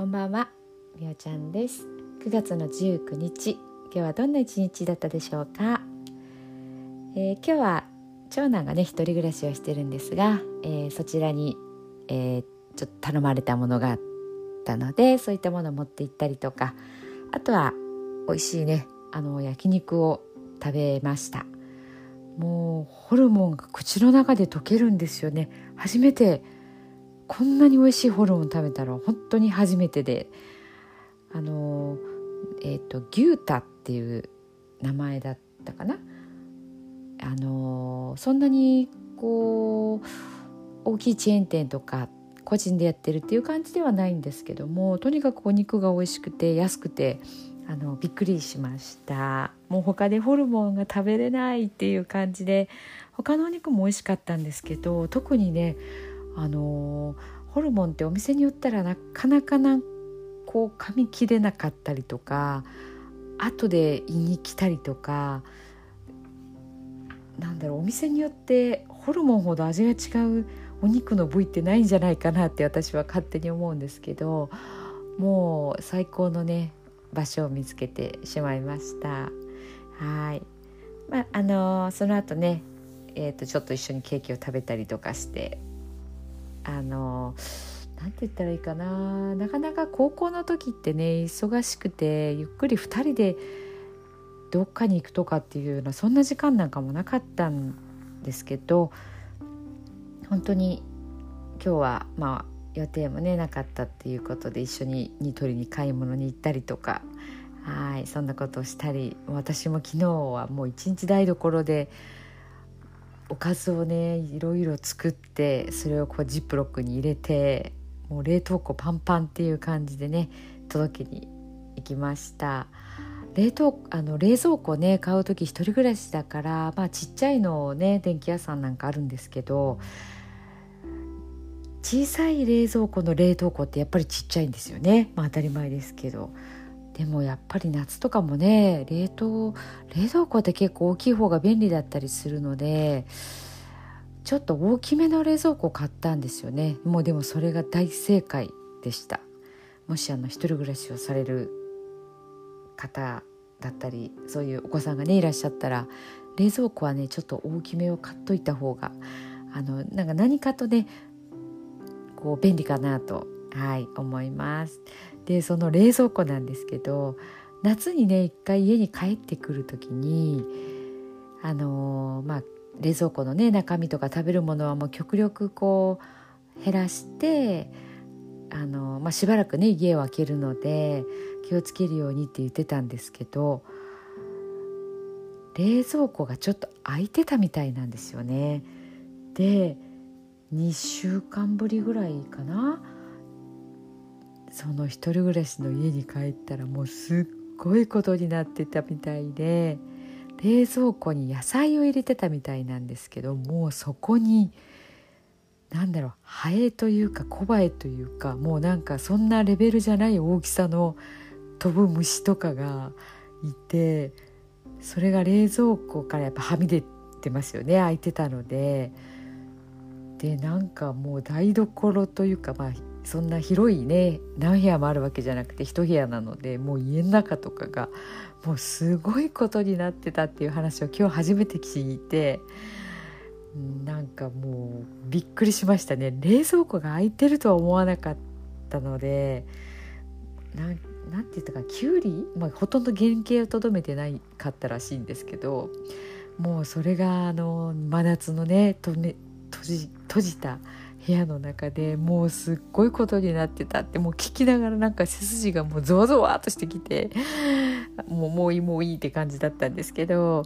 こんばんは、みおちゃんです。9月の19日今日はどんな一日だったでしょうか、えー、今日は長男がね一人暮らしをしてるんですが、えー、そちらに、えー、ちょっと頼まれたものがあったのでそういったものを持って行ったりとかあとは美味しいねあの焼肉を食べました。もうホルモンが口の中で溶けるんですよね。初めてこんなに美味しいホルモン食べたら本当に初めてであのえっ、ー、と牛タっていう名前だったかな。あのそんなにこう大きいチェーン店とか個人でやってるっていう感じではないんですけどもとにかくお肉が美味しくて安くてあのびっくりしました。もう他でホルモンが食べれないっていう感じで他のお肉も美味しかったんですけど特にねあのホルモンってお店によったらなかなかなこう噛み切れなかったりとか後で胃に来たりとかなんだろうお店によってホルモンほど味が違うお肉の部位ってないんじゃないかなって私は勝手に思うんですけどもう最高のね場所を見つけてしまいました。はい。まああのその後ねえーとちょっと一緒にケーキを食べたりとかしてあのなんて言ったらいいかな。なかなか高校の時ってね忙しくてゆっくり2人でどっかに行くとかっていうようなそんな時間なんかもなかったんですけど本当に今日はまあ予定もねなかったっていうことで一緒にニトリに買い物に行ったりとかはいそんなことをしたり私も昨日はもう一日台所でおかずをねいろいろ作ってそれをこうジップロックに入れてもう冷凍庫パンパンっていう感じでね届けに行きました。冷凍あの冷蔵庫ね買う時一人暮らしだからまあちっちゃいのをね電気屋さんなんかあるんですけど小さい冷蔵庫の冷凍庫ってやっぱりちっちゃいんですよね、まあ、当たり前ですけど。でもやっぱり夏とかもね冷凍冷蔵庫って結構大きい方が便利だったりするのでちょっと大きめの冷蔵庫を買ったんですよね。もうでもそれが大正解でした。もしあの一人暮らしをされる方だったりそういうお子さんがねいらっしゃったら冷蔵庫はねちょっと大きめを買っといた方があのなんか何かとねこう便利かなとはい思います。でその冷蔵庫なんですけど夏にね一回家に帰ってくる時にあのー、まあ冷蔵庫のね中身とか食べるものはもう極力こう減らしてあの、まあ、しばらくね家を空けるので気をつけるようにって言ってたんですけど冷蔵庫がちょっと空いてたみたいなんですよね。で2週間ぶりぐらいかなその一人暮らしの家に帰ったらもうすっごいことになってたみたいで冷蔵庫に野菜を入れてたみたいなんですけどもうそこに何だろうハエというかコバエというかもうなんかそんなレベルじゃない大きさの飛ぶ虫とかがいてそれが冷蔵庫からやっぱはみ出てますよね開いてたので。でなんかもう台所というかまあそんな広いね何部屋もあるわけじゃなくて一部屋なのでもう家の中とかがもうすごいことになってたっていう話を今日初めて聞いてなんかもうびっくりしましたね。冷蔵庫が開いてるとは思わなかったのでなんなんて言ったかきゅうり、まあ、ほとんど原型をとどめてないかったらしいんですけどもうそれがあの真夏のねとね閉じ閉じた部屋の中でもうすっごいことになってたってもう聞きながらなんか背筋がもうゾワゾワっとしてきて もうもういいもういいって感じだったんですけど。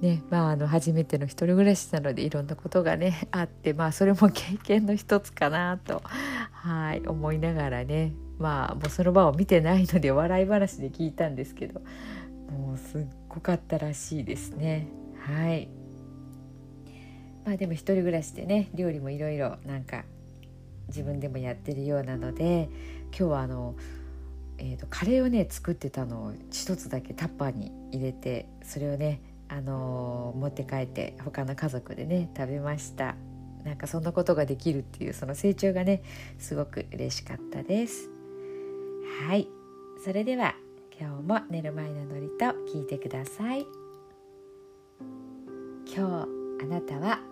ねまあ、あの初めての一人暮らしなのでいろんなことがね あってまあそれも経験の一つかなとはい思いながらねまあもうその場を見てないので笑い話で聞いたんですけどもうすっごかったらしいですねはい。まあでも一人暮らしでね料理もいろいろなんか自分でもやってるようなので今日はあの、えーと、カレーをね作ってたのを一つだけタッパーに入れてそれをね、あのー、持って帰って他の家族でね食べました。なんかそんなことができるっていうその成長がねすごく嬉しかったです。はい。それでは今日も寝る前のノリと聞いてください。今日あなたは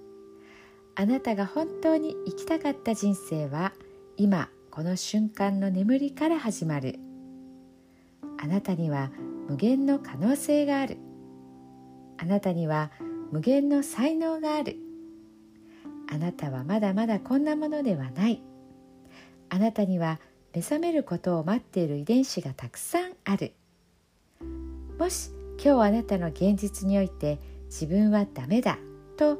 あなたが本当に生きたかった人生は今この瞬間の眠りから始まる。あなたには無限の可能性がある。あなたには無限の才能がある。あなたはまだまだこんなものではない。あなたには目覚めることを待っている遺伝子がたくさんある。もし今日あなたの現実において自分はダメだと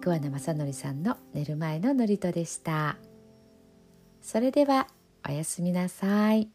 桑名正則さんの寝る前の祝詞でしたそれではおやすみなさい。